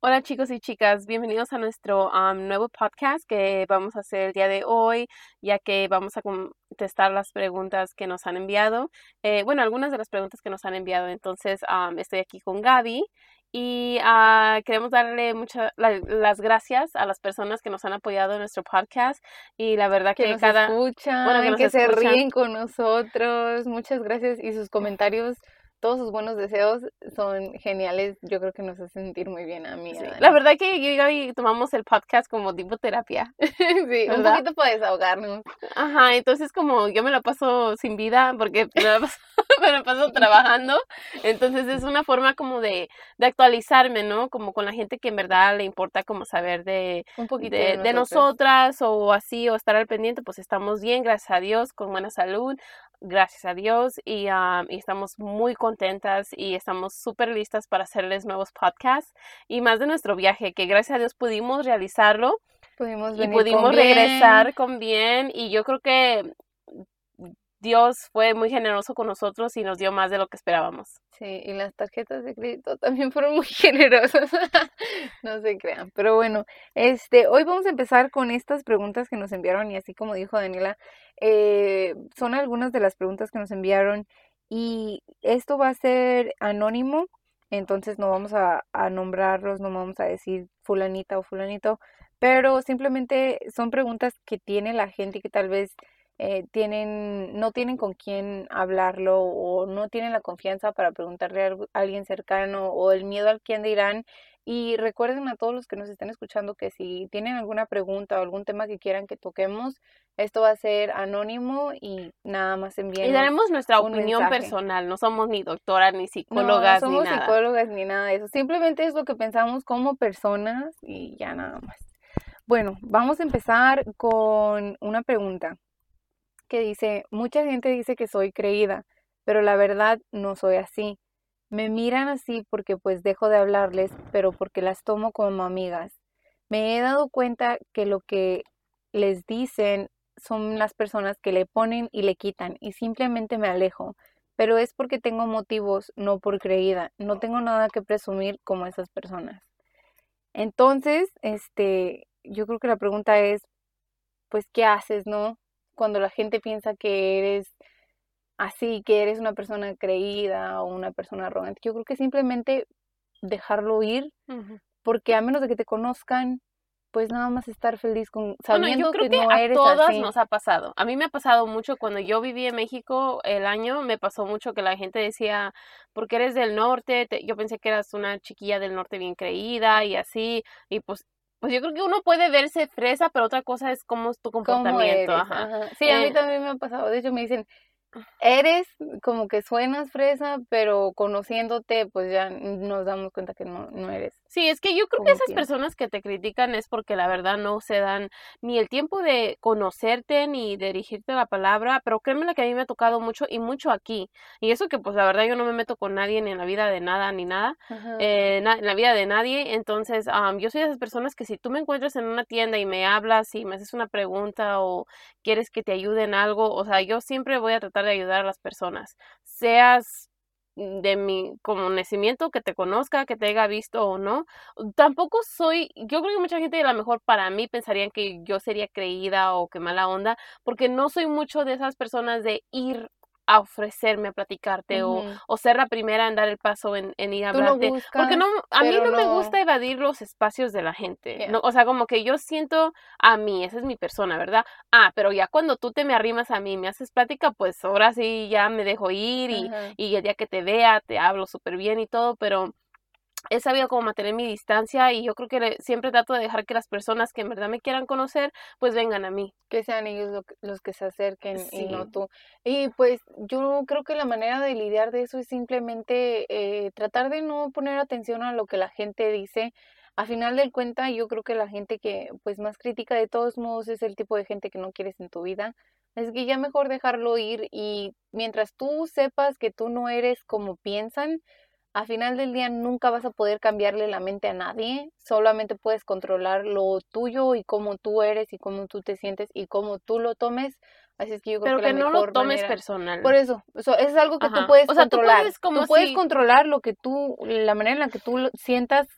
Hola chicos y chicas, bienvenidos a nuestro nuevo podcast que vamos a hacer el día de hoy, ya que vamos a contestar las preguntas que nos han enviado. Eh, bueno, algunas de las preguntas que nos han enviado. Entonces, estoy aquí con Gaby y uh, queremos darle muchas las gracias a las personas que nos han apoyado en nuestro podcast y la verdad que, que cada escuchan, bueno, que, se ríen con nosotros. Muchas gracias y sus comentarios todos sus buenos deseos son geniales. Yo creo que nos hace sentir muy bien a mí. La verdad que yo y Gaby tomamos el podcast como tipo terapia. sí, un poquito para desahogarnos. Ajá, entonces como yo me la paso sin vida porque me la paso, me la paso trabajando. Entonces es una forma como de, de, actualizarme, ¿no? Como con la gente que en verdad le importa como saber de, un poquito de, de nosotras o así, o estar al pendiente, pues estamos bien, gracias a Dios, con buena salud gracias a Dios y, y estamos muy contentas y estamos súper listas para hacerles nuevos podcasts y más de nuestro viaje que gracias a Dios pudimos realizarlo pudimos y pudimos regresar con bien y yo creo que Dios fue muy generoso con nosotros y nos dio más de lo que esperábamos. Sí, y las tarjetas de crédito también fueron muy generosas. no se crean. Pero bueno, este, hoy vamos a empezar con estas preguntas que nos enviaron y así como dijo Daniela, eh, son algunas de las preguntas que nos enviaron y esto va a ser anónimo, entonces no vamos a, a nombrarlos, no vamos a decir fulanita o fulanito, pero simplemente son preguntas que tiene la gente que tal vez eh, tienen, no tienen con quién hablarlo o no tienen la confianza para preguntarle a alguien cercano o el miedo al quién dirán. Y recuerden a todos los que nos estén escuchando que si tienen alguna pregunta o algún tema que quieran que toquemos, esto va a ser anónimo y nada más envíen. Y daremos nuestra opinión personal, no somos ni doctoras ni psicólogas no, somos ni nada. psicólogas ni nada de eso. Simplemente es lo que pensamos como personas y ya nada más. Bueno, vamos a empezar con una pregunta que dice, mucha gente dice que soy creída, pero la verdad no soy así. Me miran así porque pues dejo de hablarles, pero porque las tomo como amigas. Me he dado cuenta que lo que les dicen son las personas que le ponen y le quitan y simplemente me alejo. Pero es porque tengo motivos, no por creída. No tengo nada que presumir como esas personas. Entonces, este, yo creo que la pregunta es, pues, ¿qué haces, no? Cuando la gente piensa que eres así, que eres una persona creída o una persona arrogante. Yo creo que simplemente dejarlo ir, porque a menos de que te conozcan, pues nada más estar feliz con sabiendo yo creo que, que, no a eres todas así. nos ha pasado. A mí me ha pasado mucho cuando yo viví en México el año, me pasó mucho que la gente decía, porque eres del norte, yo pensé que eras una chiquilla del norte bien creída y así, y pues pues yo creo que uno puede verse fresa, pero otra cosa es cómo es tu comportamiento. Ajá. Sí, a mí Eh, también me ha pasado. De hecho, me dicen, eres como que suenas fresa, pero conociéndote, pues ya nos damos cuenta que no, no eres. Sí, es que yo creo que esas personas que te critican es porque la verdad no se dan ni el tiempo de conocerte ni de dirigirte la palabra, pero créeme que a mí me ha tocado mucho y mucho aquí. Y eso que pues la verdad yo no me meto con nadie ni en la vida de nada ni nada, eh, na- en la vida de nadie. Entonces, am, yo soy de esas personas que si tú me encuentras en una tienda y me hablas y me haces una pregunta o quieres que te ayude en algo, o sea, yo siempre voy a tratar de ayudar a las personas, seas de mi conocimiento, que te conozca, que te haya visto o no. Tampoco soy, yo creo que mucha gente a lo mejor para mí pensarían que yo sería creída o que mala onda, porque no soy mucho de esas personas de ir a ofrecerme a platicarte o, o ser la primera en dar el paso en, en ir a Tú hablarte. Porque no, a mí no, me gusta evadir los espacios de la gente. Yeah. No, o sea, como que yo siento a mí, esa es mi persona, ¿verdad? Ah, pero ya cuando tú te me arrimas a mí y me haces plática, pues ahora sí ya me dejo ir y, y el día que te vea te hablo súper bien y todo, pero he sabido como mantener mi distancia y yo creo que siempre trato de dejar que las personas que en verdad me quieran conocer, pues vengan a mí. que sean ellos lo los que se acerquen y no tú. Y pues yo creo que la manera de lidiar de eso es simplemente eh, tratar de no poner atención a lo que la gente dice. A final del cuenta, yo creo que la gente que pues más crítica de todos modos es el tipo de gente que no quieres en tu vida. Es que ya mejor dejarlo ir y mientras tú sepas que tú no eres como piensan, a final del día nunca vas a poder cambiarle la mente a nadie, solamente puedes controlar lo tuyo y cómo tú eres y cómo tú te sientes y cómo tú lo tomes. Así es que yo creo Pero que que la no lo mejor tomes manera- personal. Por eso, eso es algo que Ajá. tú puedes O sea, tú controlar. puedes como Tú puedes si- controlar lo que tú, la manera en la que tú lo sientas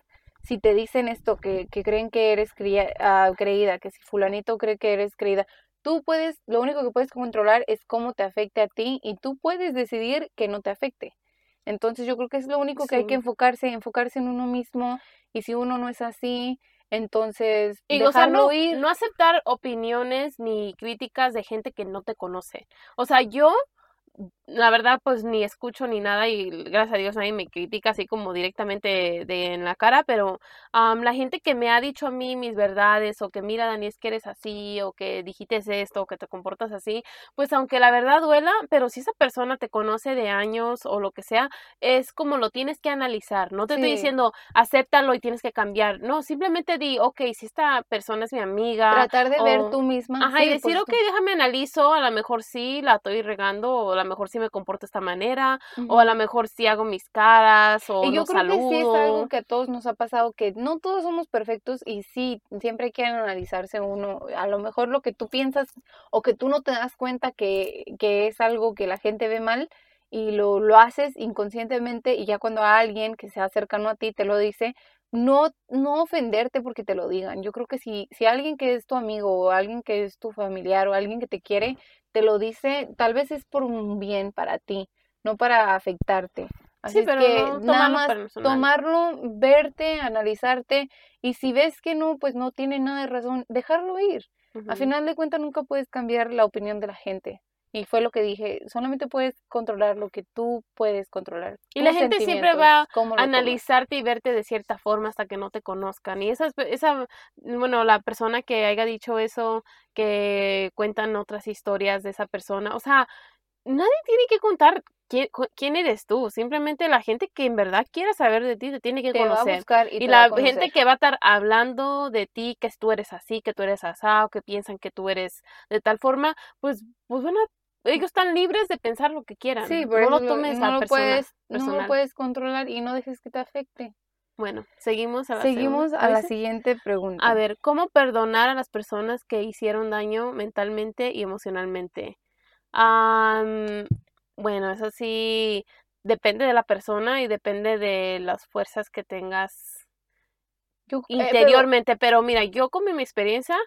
si te dicen esto, que, que creen que eres ah, creída, que si fulanito cree que eres creída, tú puedes, lo único que puedes controlar es cómo te afecte a ti y tú puedes decidir que no te afecte. Entonces yo creo que es lo único que hay que enfocarse, enfocarse en uno mismo y si uno no es así, entonces y, dejarlo no, ir. no aceptar opiniones ni críticas de gente que no te conoce. O sea, yo la verdad pues ni escucho ni nada y gracias a Dios nadie me critica así como directamente de, en la cara, pero la gente que me ha dicho a mí mis verdades o que mira Dani es que eres así o que dijiste esto o que te comportas así, pues aunque la verdad duela, pero si esa persona te conoce de años o lo que sea, es como lo tienes que analizar, no te estoy diciendo acéptalo y tienes que cambiar, no, simplemente di, ok, si esta persona es mi amiga. Tratar de ver tú misma. Ajá, y decir, ok, déjame analizo, a lo mejor sí la estoy regando o a lo mejor sí me comporto de esta manera, o a lo mejor si hago mis caras, o y yo creo que sí es algo que a todos nos ha pasado, que no todos somos perfectos y sí, siempre hay que analizarse uno, a lo mejor lo que tú piensas o que tú no te das cuenta que, que es algo que la gente ve mal, y lo, lo haces inconscientemente y ya cuando alguien que sea cercano a ti te lo dice, no, no ofenderte porque te lo digan. Yo creo que si, si alguien que es tu amigo o alguien que es tu familiar o alguien que te quiere, te lo dice, tal vez es por un bien para ti, no para afectarte. Así pero que nada más tomarlo, verte, analizarte y si ves que no, pues no tiene nada de razón, dejarlo ir. Al final de cuentas nunca puedes cambiar la opinión de la gente. Y fue lo que dije, solamente puedes controlar lo que tú puedes controlar. Y la gente siempre va a analizarte y verte de cierta forma hasta que no te conozcan. Y esa, esa, bueno, la persona que haya dicho eso, que cuentan otras historias de esa persona, o sea, nadie tiene que contar quién, eres tú. Simplemente la gente que en verdad quiera saber de ti te tiene que conocer. y, la gente que va a estar hablando de ti, que tú eres así, que tú eres asado, que piensan que tú eres de tal forma, pues, pues bueno, ellos están libres de pensar lo que quieran. Sí, pero no lo tomes no lo puedes, no lo puedes controlar y no dejes que te afecte. Bueno, seguimos a la, seguimos a la siguiente pregunta. A ver, ¿cómo perdonar a las personas que hicieron daño mentalmente y emocionalmente? bueno, eso sí depende de la persona y depende de las fuerzas que tengas eh, interiormente. pero... mira, yo con mi experiencia,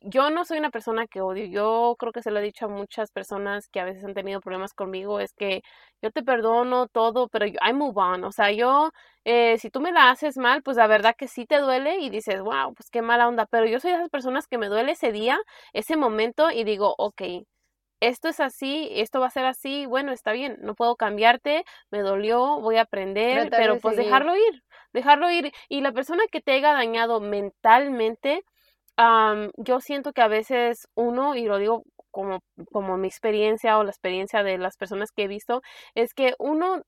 yo no soy una persona que odio. Yo creo que se lo he dicho a muchas personas que a veces han tenido problemas conmigo. Es que yo te perdono todo, pero yo, I move on. O sea, yo, eh, si tú me la haces mal, pues la verdad que sí te duele y dices, wow, pues qué mala onda. Pero yo soy de esas personas que me duele ese día, ese momento y digo, ok, esto es así, esto va a ser así, bueno, está bien, no puedo cambiarte, me dolió, voy a aprender, pero pues dejarlo ir, dejarlo ir. Y la persona que te haya dañado mentalmente, yo siento que a veces uno, y lo digo como, como mi experiencia o la experiencia de las personas que he visto, es que uno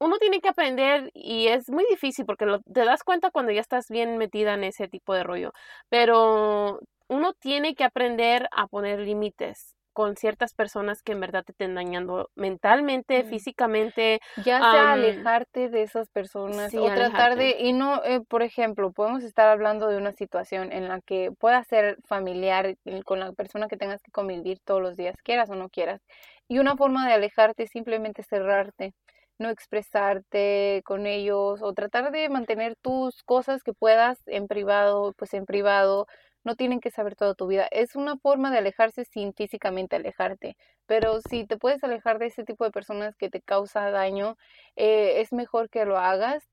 uno tiene que aprender y es muy difícil porque lo, te das cuenta cuando ya estás bien metida en ese tipo de rollo, pero uno tiene que aprender a poner límites con ciertas personas que en verdad te estén dañando mentalmente, físicamente. Ya sea alejarte de esas personas o tratar de, y no, eh, por ejemplo, podemos estar hablando de una situación en la que pueda ser familiar con la persona que tengas que convivir todos los días, quieras o no quieras. Y una forma de alejarte es simplemente cerrarte no expresarte con ellos o tratar de mantener tus cosas que puedas en privado, pues en privado, no tienen que saber toda tu vida. Es una forma de alejarse sin físicamente alejarte, pero si te puedes alejar de ese tipo de personas que te causa daño, eh, es mejor que lo hagas.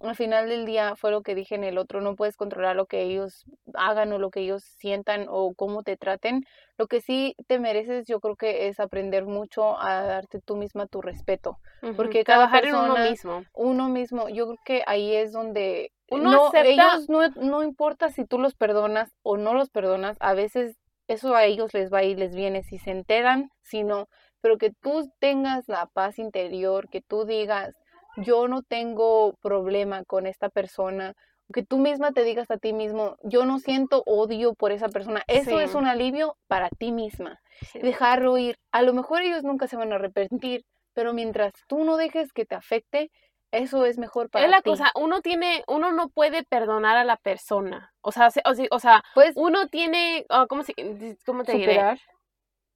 Al final del día fue lo que dije en el otro, no puedes controlar lo que ellos hagan o lo que ellos sientan o cómo te traten. Lo que sí te mereces yo creo que es aprender mucho a darte tú misma tu respeto, porque cada persona, uno mismo. Uno mismo, yo creo que ahí es donde uno no, ellos no, no importa si tú los perdonas o no los perdonas, a veces eso a ellos les va y les viene si se enteran, si no, pero que tú tengas la paz interior, que tú digas, yo no tengo problema con esta persona, que tú misma te digas a ti mismo, yo no siento odio por esa persona, eso es un alivio para ti misma, dejarlo ir, a lo mejor ellos nunca se van a arrepentir, pero mientras tú no dejes que te afecte, eso es mejor para Es la cosa, uno tiene, uno no puede perdonar a la persona. O sea, o, o sea, pues, uno tiene, ah, ¿cómo, se, cómo te superar.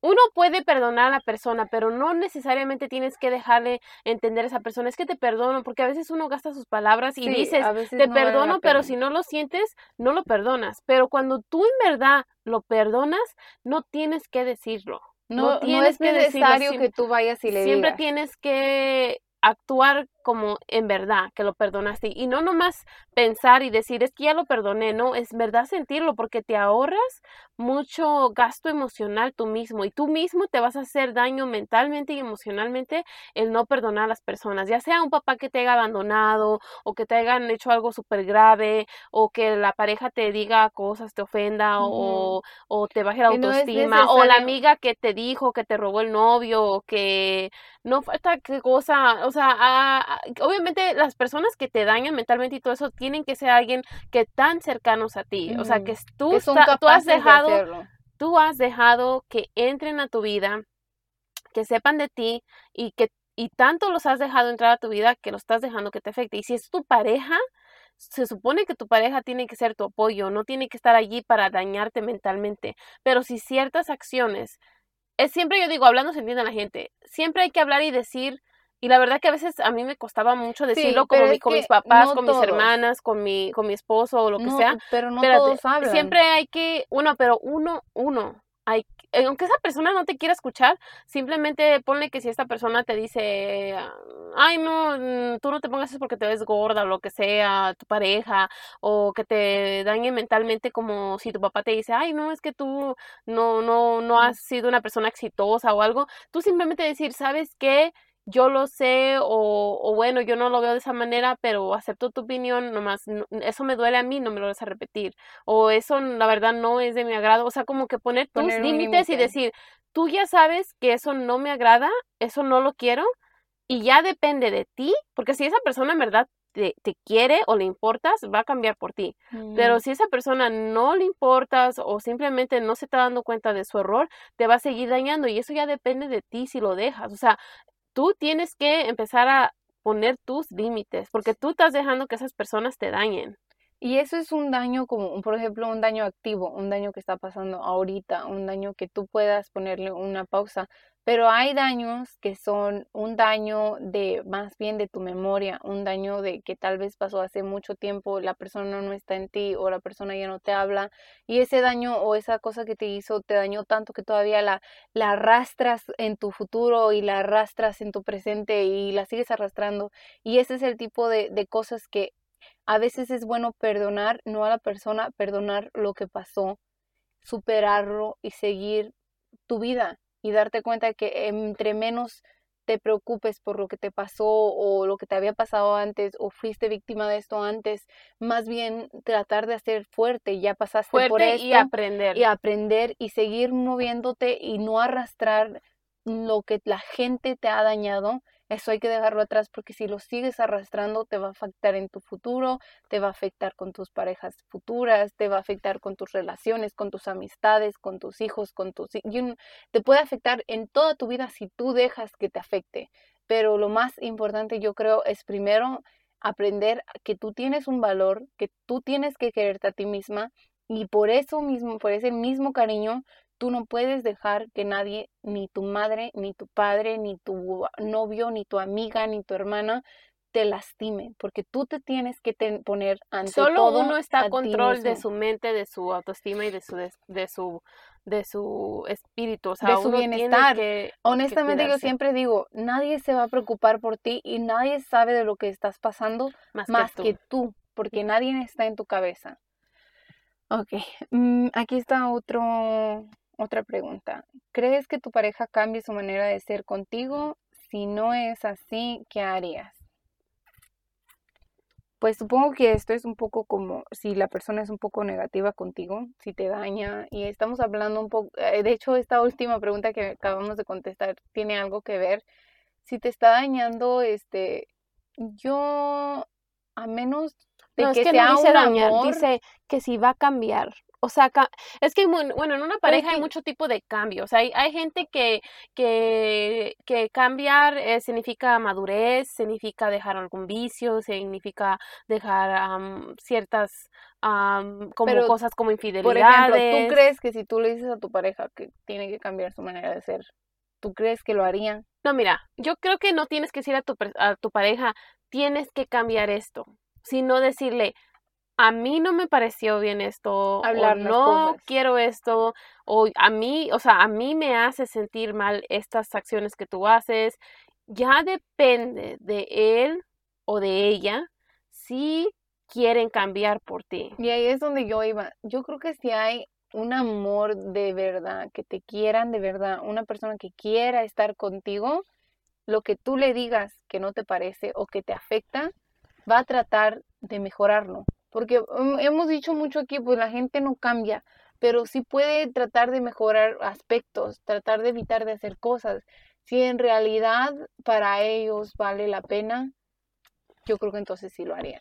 uno puede perdonar a la persona, pero no necesariamente tienes que dejarle entender a esa persona, es que te perdono, porque a veces uno gasta sus palabras y Sí, dices, te no perdono, pero si no lo sientes, no lo perdonas. Pero cuando tú en verdad lo perdonas, no tienes que decirlo. No, no tienes es que necesario que tú vayas y le Siempre digas. tienes que actuar como en verdad que lo perdonaste. Y no nomás pensar y decir es que ya lo perdoné, no, es verdad sentirlo porque te ahorras mucho gasto emocional tú mismo y tú mismo te vas a hacer daño mentalmente y emocionalmente el no perdonar a las personas, ya sea un papá que te haya abandonado o que te hayan hecho algo súper grave o que la pareja te diga cosas, te ofenda o, o te baje la no autoestima o la amiga que te dijo que te robó el novio o que no falta qué cosa, o sea, a- obviamente las personas que te dañan mentalmente y todo eso tienen que ser alguien que tan cercanos a ti, o sea, que tú, que está- tú has de dejado, tú has dejado que entren a tu vida, que sepan de ti y que y tanto los has dejado entrar a tu vida que lo estás dejando que te afecte. Y si es tu pareja, se supone que tu pareja tiene que ser tu apoyo, no tiene que estar allí para dañarte mentalmente. Pero si ciertas acciones, es siempre yo digo, hablando se entiende la gente, siempre hay que hablar y decir, y la verdad que a veces a mí me costaba mucho decirlo como mi- con mis papás, no con todos. mis hermanas, con mi, con mi esposo o lo que No, sea. pero no Espérate, todos hablan. Siempre hay que, uno, pero uno, uno. Hay, eh, aunque esa persona no te quiera escuchar, simplemente ponle que si esta persona te dice, ay, no, mm, tú no te pongas eso porque te ves gorda o lo que sea, tu pareja, o que te dañe mentalmente como si tu papá te dice, ay, no, es que tú no, no, no has sido una persona exitosa o algo, tú simplemente decir, ¿sabes qué? Yo lo sé o, o bueno, yo no lo veo de esa manera, pero acepto tu opinión, nomás no- eso me duele a mí, no me lo vas a repetir o eso la verdad no es de mi agrado, o sea, como que poner tus Poner límites y decir, tú ya sabes que eso no me agrada, eso no lo quiero y ya depende de ti, porque si esa persona en verdad te, te quiere o le importas, va a cambiar por ti. Pero Mm. si esa persona no le importas o simplemente no se está dando cuenta de su error, te va a seguir dañando y eso ya depende de ti si lo dejas. O sea, tú tienes que empezar a poner tus límites, porque tú estás dejando que esas personas te dañen. Y eso es un daño como, por ejemplo, un daño activo, un daño que está pasando ahorita, un daño que tú puedas ponerle una pausa. Pero hay daños que son un daño de más bien de tu memoria, un daño de que tal vez pasó hace mucho tiempo, la persona no está en ti o la persona ya no te habla y ese daño o esa cosa que te hizo te dañó tanto que todavía la, la arrastras en tu futuro y la arrastras en tu presente y la sigues arrastrando. Y ese es el tipo de, de cosas que a veces es bueno perdonar, no a la persona, perdonar lo que pasó, superarlo y seguir tu vida y darte cuenta que entre menos te preocupes por lo que te pasó o lo que te había pasado antes o fuiste víctima de esto antes, más bien tratar de hacer fuerte, ya pasaste por esto y aprender. y aprender y seguir moviéndote y no arrastrar lo que la gente te ha dañado. Eso hay que dejarlo atrás porque si lo sigues arrastrando te va a afectar en tu futuro, te va a afectar con tus parejas futuras, te va a afectar con tus relaciones, con tus amistades, con tus hijos, con tus... te puede afectar en toda tu vida si tú dejas que te afecte. Pero lo más importante yo creo es primero aprender que tú tienes un valor, que tú tienes que quererte a ti misma y por eso mismo, por ese mismo cariño, tú no puedes dejar que nadie, ni tu madre, ni tu padre, ni tu novio, ni tu amiga, ni tu hermana, te lastime, porque tú te tienes que poner ante Solo todo uno está a control de su mente, de su autoestima y de su de su de su espíritu, o sea, De su uno bienestar. que Honestamente, yo siempre digo, nadie se va a preocupar por ti y nadie sabe de lo que estás pasando más, más que tú. que tú, porque nadie está en tu cabeza. Ok, mm, aquí está otro, otra pregunta. ¿Crees que tu pareja cambie su manera de ser contigo? Si no es así, ¿qué harías? Pues supongo que esto es un poco como si la persona es un poco negativa contigo, si te daña, y estamos hablando un poco, eh, de hecho esta última pregunta que acabamos de contestar tiene algo que ver. Si te está dañando, este, yo, a menos de No, es que que sea no dice un dañar, amor, dice que si va a cambiar. O sea, es que, bueno, en una pareja hay mucho tipo de cambios. Hay, hay gente que, que, que cambiar eh, significa madurez, significa dejar algún vicio, significa dejar ciertas am, como Pero, cosas como Por ejemplo, infidelidades. ¿tú crees que si tú le dices a tu pareja que tiene que cambiar su manera de ser, ¿tú crees que lo harían? No, mira, yo creo que no tienes que decir a tu, a tu pareja, tienes que cambiar esto, sino decirle, a mí no me pareció bien esto, Hablar o no cosas. quiero esto, o a mí, o sea, a mí me hace sentir mal estas acciones que tú haces. Ya depende de él o de ella si quieren cambiar por ti. Y ahí es donde yo iba. Yo creo que si hay un amor de verdad, que te quieran de verdad, una persona que quiera estar contigo, lo que tú le digas que no te parece o que te afecta, va a tratar de mejorarlo. Porque mm, hemos dicho mucho aquí, pues la gente no cambia, pero sí puede tratar de mejorar aspectos, tratar de evitar de hacer cosas. Si en realidad para ellos vale la pena, yo creo que entonces sí lo harían.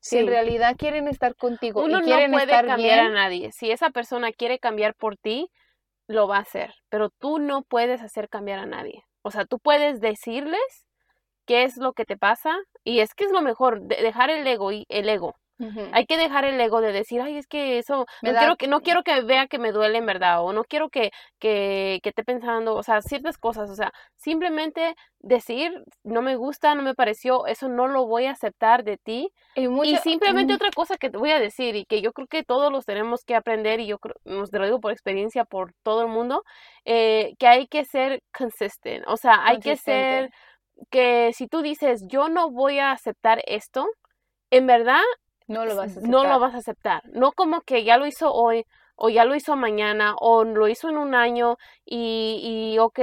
Si en realidad quieren estar contigo Uno y no puede estar cambiar a nadie. Si esa persona quiere cambiar por ti, lo va a hacer, pero tú no puedes hacer cambiar a nadie. O sea, tú puedes decirles qué es lo que te pasa y es que es lo mejor, de- dejar el ego y el ego. Hay que dejar el ego de decir, ay, es que eso, Me no da- quiero que, no quiero que vea que me duele en verdad, o no quiero que, que, que esté pensando, o sea, ciertas cosas, o sea, simplemente decir, no me gusta, no me pareció, eso no lo voy a aceptar de ti, y simplemente otra cosa que te voy a decir y que yo creo que todos los tenemos que aprender y yo creo, te lo digo por experiencia por todo el mundo, eh, que hay que ser consistent, o sea, hay que ser que si tú dices yo no voy a aceptar esto, en verdad No lo vas a no lo aceptar. vas a aceptar, no como que ya lo hizo hoy o ya lo hizo mañana o lo hizo en un año y, y ok,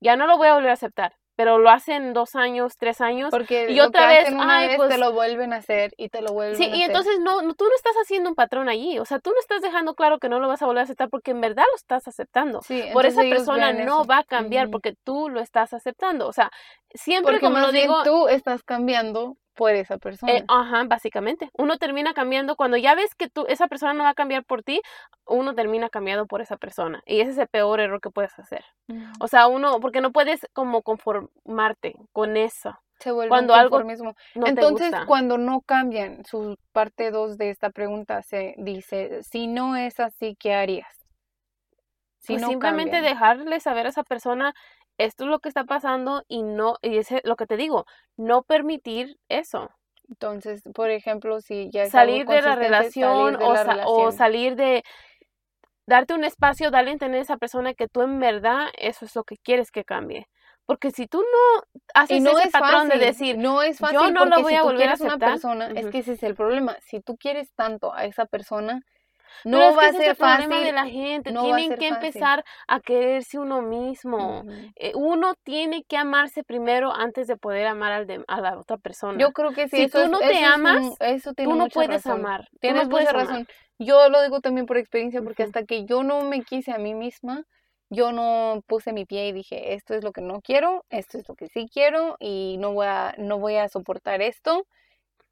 ya no lo voy a volver a aceptar, pero lo hace en dos años, tres años Porque y otra vez, hacen una ay, vez pues- te lo vuelven a hacer y te lo vuelven Sí, a y hacer. entonces no, no, tú no estás haciendo un patrón allí, o sea, tú no estás dejando claro que no lo vas a volver a aceptar porque en verdad lo estás aceptando. Sí, Por esa persona no eso. va a cambiar porque tú lo estás aceptando. O sea, siempre Porque como más lo bien digo, tú estás cambiando por esa persona. eh, ajá, básicamente. Uno termina cambiando cuando ya ves que tú, esa persona no va a cambiar por ti, uno termina cambiando por esa persona. Y ese es el peor error que puedes hacer. O sea, uno, porque no puedes como conformarte con eso. Se vuelve cuando algo conformismo. No Entonces, cuando no cambian, su parte 2 de esta pregunta se dice, si no es así, ¿qué harías? Si Pues no simplemente cambian. dejarle saber a esa persona esto es lo que está pasando y no, y ese lo que te digo, no permitir eso. Entonces, por ejemplo, si ya es algo salir de la relación, salir de o, la sa- o relación. salir de darte un espacio, darle a entender a esa persona que tú en verdad eso es lo que quieres que cambie. Porque si tú no haces Y no ese es patrón fácil, de decir, no es fácil yo no lo voy si a volver a quieres una aceptar, persona, es que ese es el problema. Si tú quieres tanto a esa persona, Pero no es va que a ser el problema fácil. de la gente, no tienen que fácil. empezar a quererse uno mismo. Eh, uno tiene que amarse primero antes de poder amar al de- a la otra persona. Yo creo que sí, Si eso tú es- no eso te es un- amas, eso tiene tú no puedes razón. amar. no Tienes puedes mucha amar. razón. Yo lo digo también por experiencia, porque hasta que yo no me quise a mí misma, yo no puse mi pie y dije, esto es lo que no quiero, esto es lo que sí quiero y no voy a, no voy a soportar esto.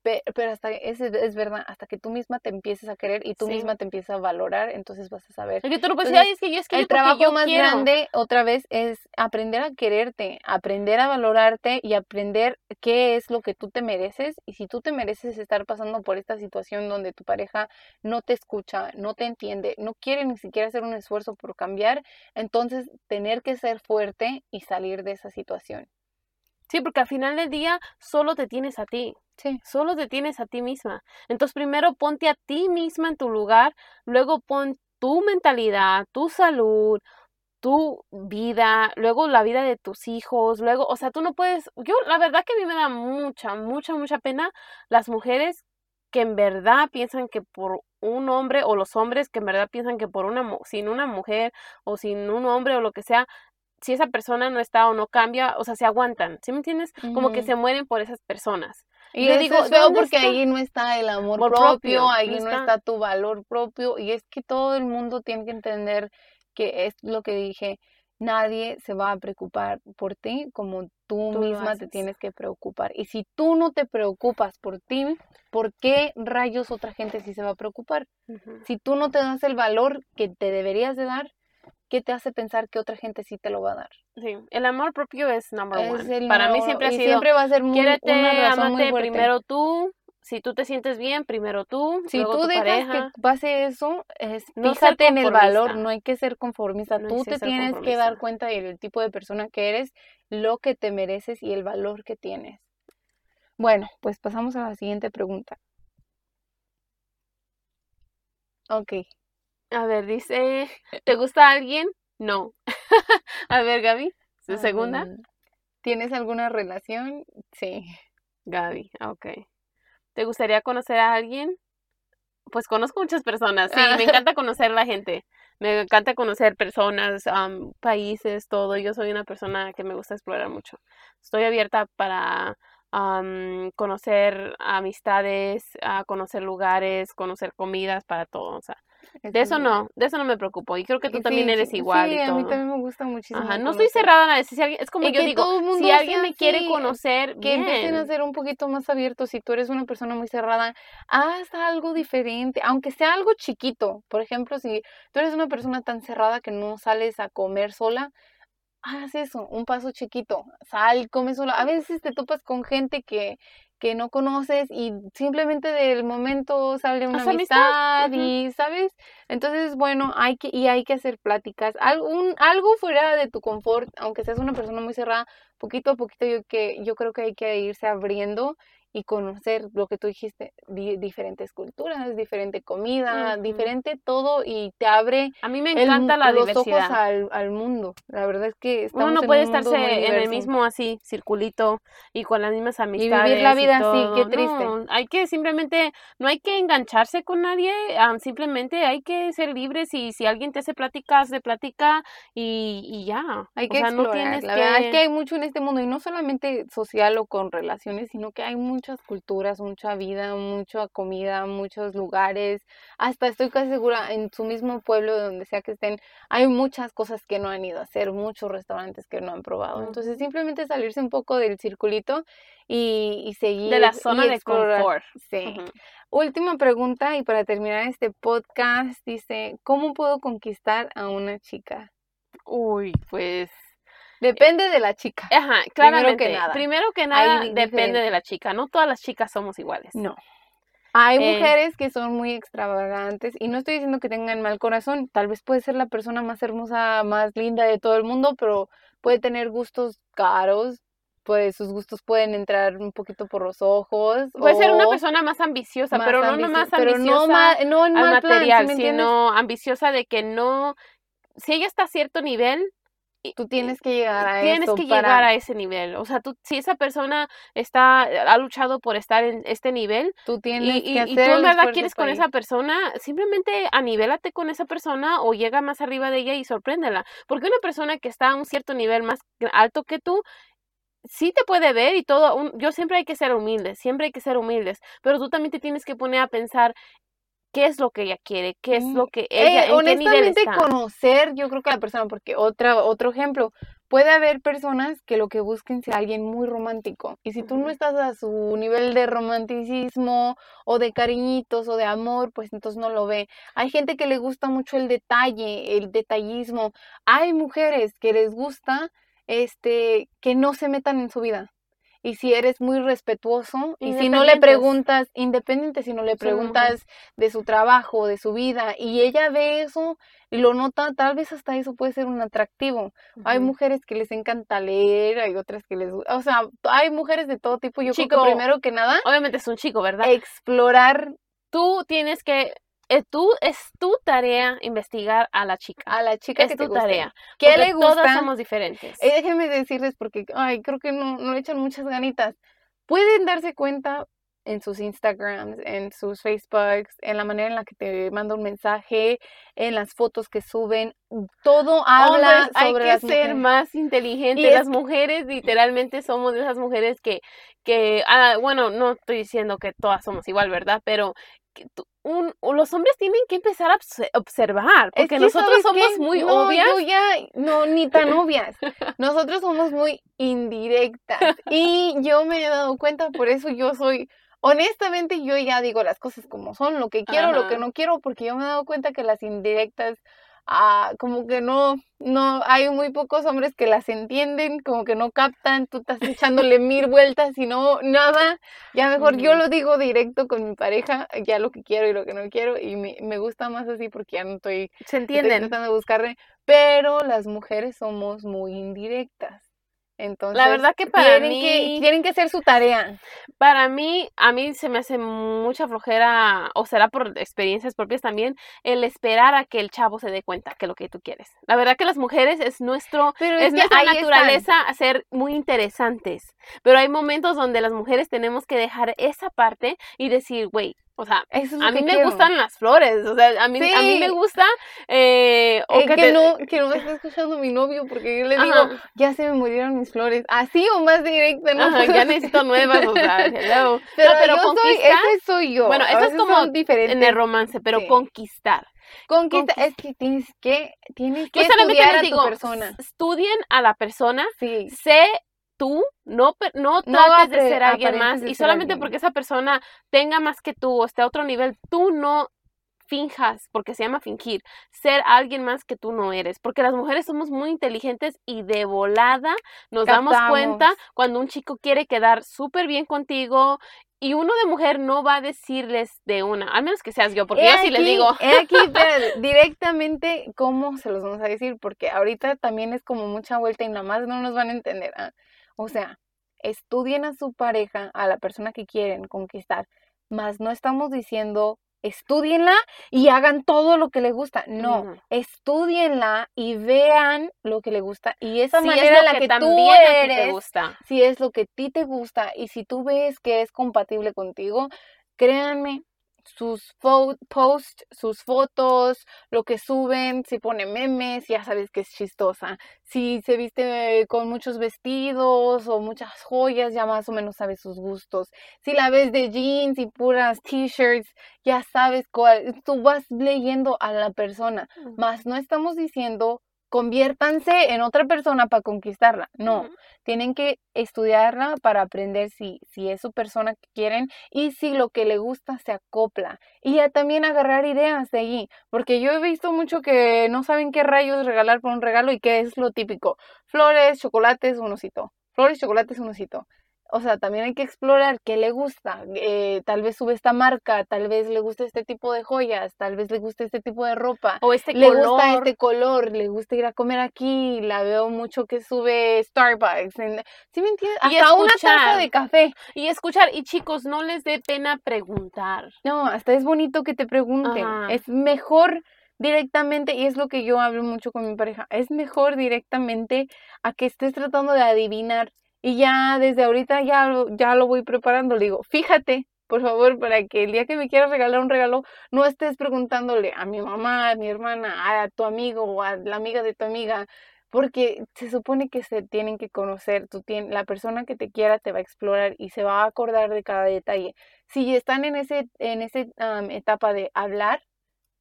Pe- Pero hasta, es, es verdad, hasta que tú misma te empieces a querer y tú Sí. misma te empiezas a valorar, entonces vas a saber. Es que tú no puedes Entonces, decir, "Ay, es que yo es que El yo trabajo yo más quiero". grande, otra vez, es aprender a quererte, aprender a valorarte y aprender qué es lo que tú te mereces. Y si tú te mereces estar pasando por esta situación donde tu pareja no te escucha, no te entiende, no quiere ni siquiera hacer un esfuerzo por cambiar, entonces tener que ser fuerte y salir de esa situación. Sí, porque al final del día solo te tienes a ti. Sí. Solo te tienes a ti misma. Entonces primero ponte a ti misma en tu lugar, luego pon tu mentalidad, tu salud, tu vida, luego la vida de tus hijos, luego, o sea, tú no puedes, yo la verdad que a mí me da mucha, mucha, mucha pena las mujeres que en verdad piensan que por un hombre o los hombres que en verdad piensan que por una sin una mujer o sin un hombre o lo que sea, si esa persona no está o no cambia, o sea, se aguantan, ¿sí me entiendes? Como que se mueren por esas personas. Y Yo digo, es feo ¿dónde porque está? ahí no está el amor Amor propio, propio, ahí no no está. tu valor propio y es que todo el mundo tiene que entender que es lo que dije, nadie se va a preocupar por ti como tú, misma te tienes que preocupar. Y si tú no te preocupas por ti, ¿por qué rayos otra gente sí se va a preocupar? Si tú no te das el valor que te deberías de dar, ¿qué te hace pensar que otra gente sí te lo va a dar? Sí, el amor propio es number Es one. Para mí siempre ha sido, siempre va a ser muy, quiérete, una razón muy fuerte. primero tú. Si tú te sientes bien, primero tú, Si luego tú tu dejas pareja. que pase eso, es, No fíjate en el valor, no hay que ser conformista. No tú te tienes que dar cuenta del tipo de persona que eres, lo que te mereces y el valor que tienes. Bueno, pues pasamos a la siguiente pregunta. Ok. A ver, dice, ¿te gusta alguien? No. A ver, Gaby, ¿su segunda? ¿Tienes alguna relación? Sí. Gaby, ok. ¿Te gustaría conocer a alguien? Pues conozco muchas personas, sí, me encanta conocer la gente. Me encanta conocer personas, países, todo. Yo soy una persona que me gusta explorar mucho. Estoy abierta para conocer amistades, a conocer lugares, conocer comidas, para todo. O sea, de eso es- no, de eso no me preocupo. Y creo que tú Sí, también eres igual Sí, y a mí todo. también me gusta muchísimo. Ajá, no estoy cerrada a decir si alguien, es como yo digo, todo si alguien me quiere conocer, que empiecen a bien. ser un poquito más abiertos. Si tú eres una persona muy cerrada, haz algo diferente, aunque sea algo chiquito. Por ejemplo, si tú eres una persona tan cerrada que no sales a comer sola, haz eso, un paso chiquito. Sal, come sola. A veces te topas con gente que, que no conoces y simplemente del momento sale una amistad y, ¿sabes? Entonces, bueno, hay que, y hay que hacer pláticas. Algún, algo fuera de tu confort, aunque seas una persona muy cerrada, poquito a poquito yo, que, yo creo que hay que irse abriendo y conocer lo que tú dijiste, di- diferentes culturas, diferente comida, Ujú. diferente todo y te abre A mí me el encanta mu- la los diversidad. ojos al, al mundo. La verdad es que Uno no en puede un mundo estarse en el mismo así, circulito, y con las mismas vivir amistades. la vida así, qué triste. No, hay que simplemente, no hay que engancharse con nadie, am, simplemente hay que ser libres y si alguien te hace pláticas, de plática y, y ya. Hay O que sea, no explorar. tienes La verdad es que- que hay mucho en este mundo y no solamente social o con relaciones, sino que hay muchas culturas, mucha vida, mucha comida, muchos lugares. Hasta estoy casi segura en su mismo pueblo, donde sea que estén, hay muchas cosas que no han ido a hacer, muchos restaurantes que no han probado. Entonces, simplemente salirse un poco del circulito y, y seguir de la zona de explorar. confort. Sí. Última pregunta y para terminar este podcast dice, ¿cómo puedo conquistar a una chica? Uy, pues Depende de la chica. Ajá, Primero claramente. que nada. Primero que nada, depende diferente. de la chica. No todas las chicas somos iguales. No. Hay Eh, mujeres que son muy extravagantes y no estoy diciendo que tengan mal corazón, tal vez puede ser la persona más hermosa, más linda de todo el mundo, pero puede tener gustos caros, pues sus gustos pueden entrar un poquito por los ojos. Puede ser una persona más ambiciosa, más pero no ambici- nomás pero ambiciosa no, ma- no en al mal plan, ¿sí material, sino ambiciosa de que no, si ella está a cierto nivel, Tú tienes que llegar a tienes que para... llegar a ese nivel. O sea, tú, si esa persona está, ha luchado por estar en este nivel Tú y, tienes y- que y hacer tú en verdad quieres con esa persona, simplemente anivélate con esa persona o llega más arriba de ella y sorpréndela. Porque una persona que está a un cierto nivel más alto que tú, sí te puede ver y todo. un- yo siempre hay que ser humildes, siempre hay que ser humildes, pero tú también te tienes que poner a pensar qué es lo que ella quiere, qué es Mm, lo que Eh, ella, nivel honestamente está. conocer yo creo que a la persona porque otra otro ejemplo puede haber personas que lo que busquen sea alguien muy romántico y si tú no estás a su nivel de romanticismo o de cariñitos o de amor pues entonces no lo ve. Hay gente que le gusta mucho el detalle el detallismo. Hay mujeres que les gusta este que no se metan en su vida y si eres muy respetuoso y si no le preguntas, independiente, si no le Sí, preguntas de su trabajo, de su vida, y ella ve eso y lo nota, tal vez hasta eso puede ser un atractivo. Hay mujeres que les encanta leer, hay otras que les, o sea, hay mujeres de todo tipo. Yo creo Chico. que primero que nada, Obviamente es un chico, ¿verdad? explorar tú tienes que, eh, tú, es tu tarea investigar a la chica. a la chica es que tu tarea. ¿Qué le gusta? Todas somos diferentes. Eh, déjenme decirles porque, ay, creo que no, no echan muchas ganitas. Pueden darse cuenta en sus Instagrams, en sus Facebooks, en la manera en la que te manda un mensaje, en las fotos que suben. Todo habla Hombres, hay sobre que las ser mujeres. más inteligentes. Y es Las mujeres literalmente somos de esas mujeres que, que ah, bueno, no estoy diciendo que todas somos igual, ¿verdad? Pero que tú- un, los hombres tienen que empezar a observar, porque nosotros somos muy obvias. Yo ya, no, ni tan obvias. Nosotros somos muy indirectas. Y yo me he dado cuenta, por eso yo soy, honestamente, yo ya digo las cosas como son, lo que quiero, lo que no quiero, porque yo me he dado cuenta que las indirectas ah, como que no, no, hay muy pocos hombres que las entienden, como que no captan, tú estás echándole mil vueltas y no, nada, ya mejor yo lo digo directo con mi pareja, ya lo que quiero y lo que no quiero, y me, me gusta más así porque ya no estoy, se entienden, tratando de buscarle, pero las mujeres somos muy indirectas. Entonces, la verdad que para tienen mí que, tienen que hacer su tarea. Para mí, a mí se me hace mucha flojera, o será por experiencias propias también, el esperar a que el chavo se dé cuenta que lo que tú quieres. La verdad que las mujeres es nuestro, es, nuestra naturaleza ser muy interesantes. Pero hay momentos donde las mujeres tenemos que dejar esa parte y decir, güey, o sea, a mí me gustan las flores, o sea, a mí, a mí me gusta... Eh, o que, no, que no me está escuchando mi novio porque yo le digo, ya se me murieron mis flores, así o más directo, ¿no? ya necesito nuevas, o sea, hello. Pero, pero yo soy, ese soy yo. Bueno, eso es como diferente en el romance, pero conquistar. Conquista, es que tienes que, tienes que estudiar a tu persona. Estudien a la persona, sí. sé tú, no, no trates de ser alguien más y solamente porque esa persona tenga más que tú o esté a otro nivel, tú no finjas, porque se llama fingir, ser alguien más que tú no eres, porque las mujeres somos muy inteligentes y de volada nos damos cuenta cuando un chico quiere quedar súper bien contigo y uno de mujer no va a decirles de una, al menos que seas yo, porque yo sí les digo. aquí, directamente, ¿cómo se los vamos a decir? Porque ahorita también es como mucha vuelta y nada más no nos van a entender. ¿ah? O sea, estudien a su pareja, a la persona que quieren conquistar, mas no estamos diciendo estudienla y hagan todo lo que le gusta. No, estudienla y vean lo que le gusta. Y esa manera en la que, tú eres, te gusta. si es lo que a ti te gusta y si tú ves que es compatible contigo, créanme, sus posts, sus fotos, lo que suben, si pone memes, ya sabes que es chistosa. Si se viste con muchos vestidos o muchas joyas, ya más o menos sabes sus gustos. Si la ves de jeans y puras t-shirts, ya sabes cuál. Tú vas leyendo a la persona, más no estamos diciendo conviértanse en otra persona para conquistarla. No, tienen que estudiarla para aprender si, si es su persona que quieren y si lo que le gusta se acopla. Y ya también agarrar ideas de allí, porque yo he visto mucho que no saben qué rayos regalar por un regalo y qué es lo típico. Flores, chocolates, un osito. Flores, chocolates, un osito o sea, también hay que explorar qué le gusta. Eh, tal vez sube esta marca, tal vez le gusta este tipo de joyas, tal vez le gusta este tipo de ropa. O este le color. gusta este color, le gusta ir a comer aquí, la veo mucho que sube Starbucks. ¿Sí me entiendes? Hasta una taza de café. Y escuchar. Y chicos, no les dé pena preguntar. No, hasta es bonito que te pregunten. Es mejor directamente, y es lo que yo hablo mucho con mi pareja, es mejor directamente a que estés tratando de adivinar y ya desde ahorita ya lo, ya lo voy preparando. Le digo, fíjate, por favor, para que el día que me quieras regalar un regalo, no estés preguntándole a mi mamá, a mi hermana, a tu amigo o a la amiga de tu amiga, porque se supone que se tienen que conocer, tú tienes, la persona que te quiera te va a explorar y se va a acordar de cada detalle. Si están en ese, en esa etapa de hablar,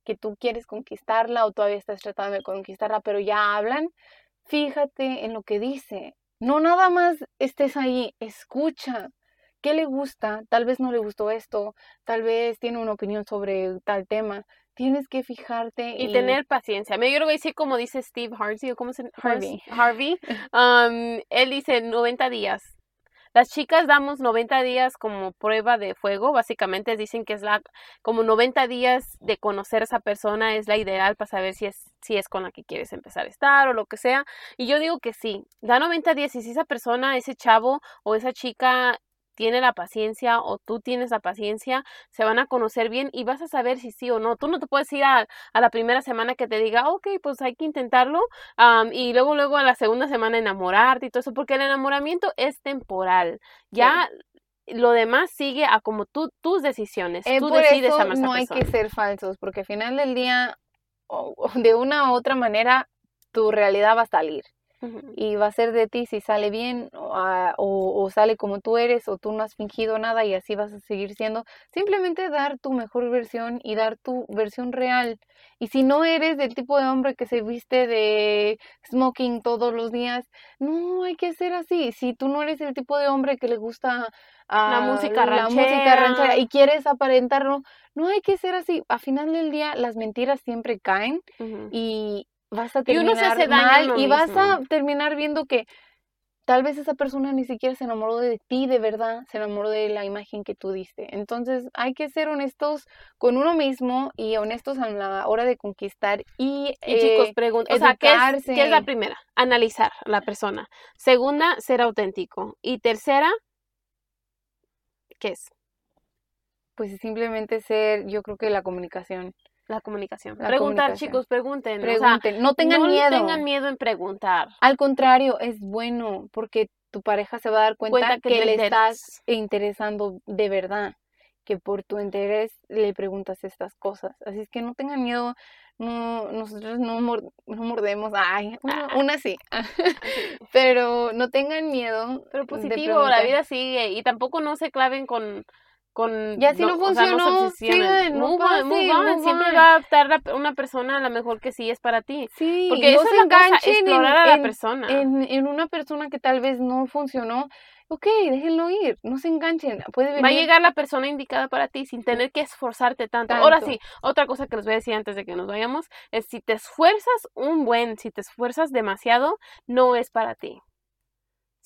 que tú quieres conquistarla o todavía estás tratando de conquistarla, pero ya hablan, fíjate en lo que dice, no nada más estés ahí, escucha. ¿Qué le gusta? Tal vez no le gustó esto, tal vez tiene una opinión sobre tal tema. Tienes que fijarte y, tener paciencia. Me creo que decir como dice Steve Harvey o cómo se Harvey. Harvey. Um, él dice 90 días. Las chicas damos 90 días como prueba de fuego, básicamente dicen que es la como 90 días de conocer a esa persona es la ideal para saber si es si es con la que quieres empezar a estar o lo que sea. Y yo digo que sí, da 90 días y si esa persona, ese chavo o esa chica tiene la paciencia o tú tienes la paciencia, se van a conocer bien y vas a saber si sí o no. Tú no te puedes ir a, la primera semana que te diga, ok, pues hay que intentarlo y luego, luego a la segunda semana enamorarte y todo eso, porque el enamoramiento es temporal. Ya lo demás sigue a como tú, tus decisiones. Eh, tú decides eso no hay que ser falsos, porque al final del día, de una u otra manera, tu realidad va a salir. Y va a ser de ti si sale bien o, o- o sale como tú eres o tú no has fingido nada y así vas a seguir siendo. Simplemente dar tu mejor versión y dar tu versión real. Y si no eres del tipo de hombre que se viste de smoking todos los días, no hay que ser así. Si tú no eres el tipo de hombre que le gusta música la música ranchera. y quieres aparentarlo, no hay que ser así. A final del día las mentiras siempre caen y vas a Y uno se hace daño mal y vas a terminar viendo que tal vez esa persona ni siquiera se enamoró de ti de verdad, se enamoró de la imagen que tú diste. Entonces hay que ser honestos con uno mismo y honestos a la hora de conquistar y, Y chicos, eh, pregunten, o sea, ¿qué es, qué es la primera? Analizar a la persona. Segunda, ser auténtico. Y tercera, ¿qué es? pues simplemente ser, yo creo que la comunicación. La comunicación. La Preguntar, comunicación. chicos, pregunten. O sea, Pregunten, no tengan no miedo. tengan miedo en preguntar. Al contrario, es bueno porque tu pareja se va a dar cuenta, Cuenta que que le estás interesando de verdad, que por tu interés le preguntas estas cosas. Así es que no tengan miedo, no, nosotros no, mor- no mordemos, ay, una, Ah. una sí, Así. pero no tengan miedo Pero positivo, la vida sigue. Y tampoco no se claven con. Con Ya si no o se funcionó, sigan, no Move on, move pase, on. move Siempre va a la- una persona a lo mejor que sí es para ti. Sí, Porque no se es la cosa, en- a la en- persona. en, en una persona que tal vez no funcionó. Ok, déjenlo ir, no se enganchen. Puede venir Va a llegar la persona indicada para ti sin tener que esforzarte tanto. Ahora Tanto. sí, otra cosa que les voy a decir antes de que nos vayamos es si te esfuerzas un buen, si te esfuerzas demasiado, no es para ti.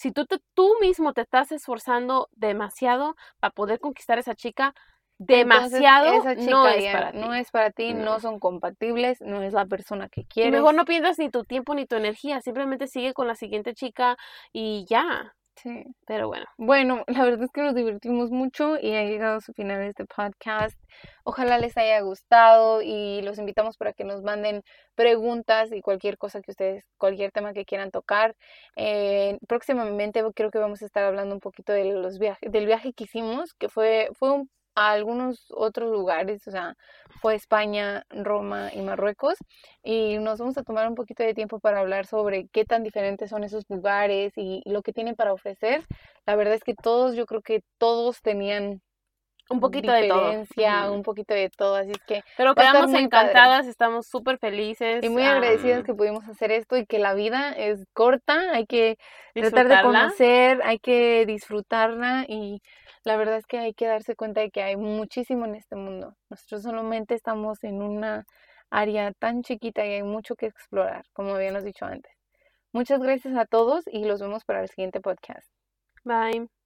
Si tú, te- tú mismo te estás esforzando demasiado para poder conquistar a esa chica, Entonces, demasiado esa chica no es para ti. no es para ti, no No. son compatibles, no es la persona que Y quieres. mejor no pierdas ni tu tiempo ni tu energía, simplemente sigue con la siguiente chica y ya. Sí. Pero bueno, Bueno, la verdad es que nos divertimos mucho y ha llegado su final este podcast. Ojalá les haya gustado y los invitamos para que nos manden preguntas y cualquier cosa que ustedes, cualquier tema que quieran tocar. Eh, próximamente creo que vamos a estar hablando un poquito de los viajes, del viaje que hicimos, que fue, fue un- a algunos otros lugares, o sea, fue España, Roma y Marruecos. Y nos vamos a tomar un poquito de tiempo para hablar sobre qué tan diferentes son esos lugares y lo que tienen para ofrecer. La verdad es que todos, yo creo que todos tenían un poquito de todo. un poquito de todo, así es que Pero quedamos muy padre. encantadas, estamos súper felices. y muy agradecidas que pudimos hacer esto y que la vida es corta, hay que tratar de conocer, hay que disfrutarla y la verdad es que hay que darse cuenta de que hay muchísimo en este mundo. Nosotros solamente estamos en una área tan chiquita y hay mucho que explorar, como habíamos dicho antes. Muchas gracias a todos y los vemos para el siguiente podcast. Bye.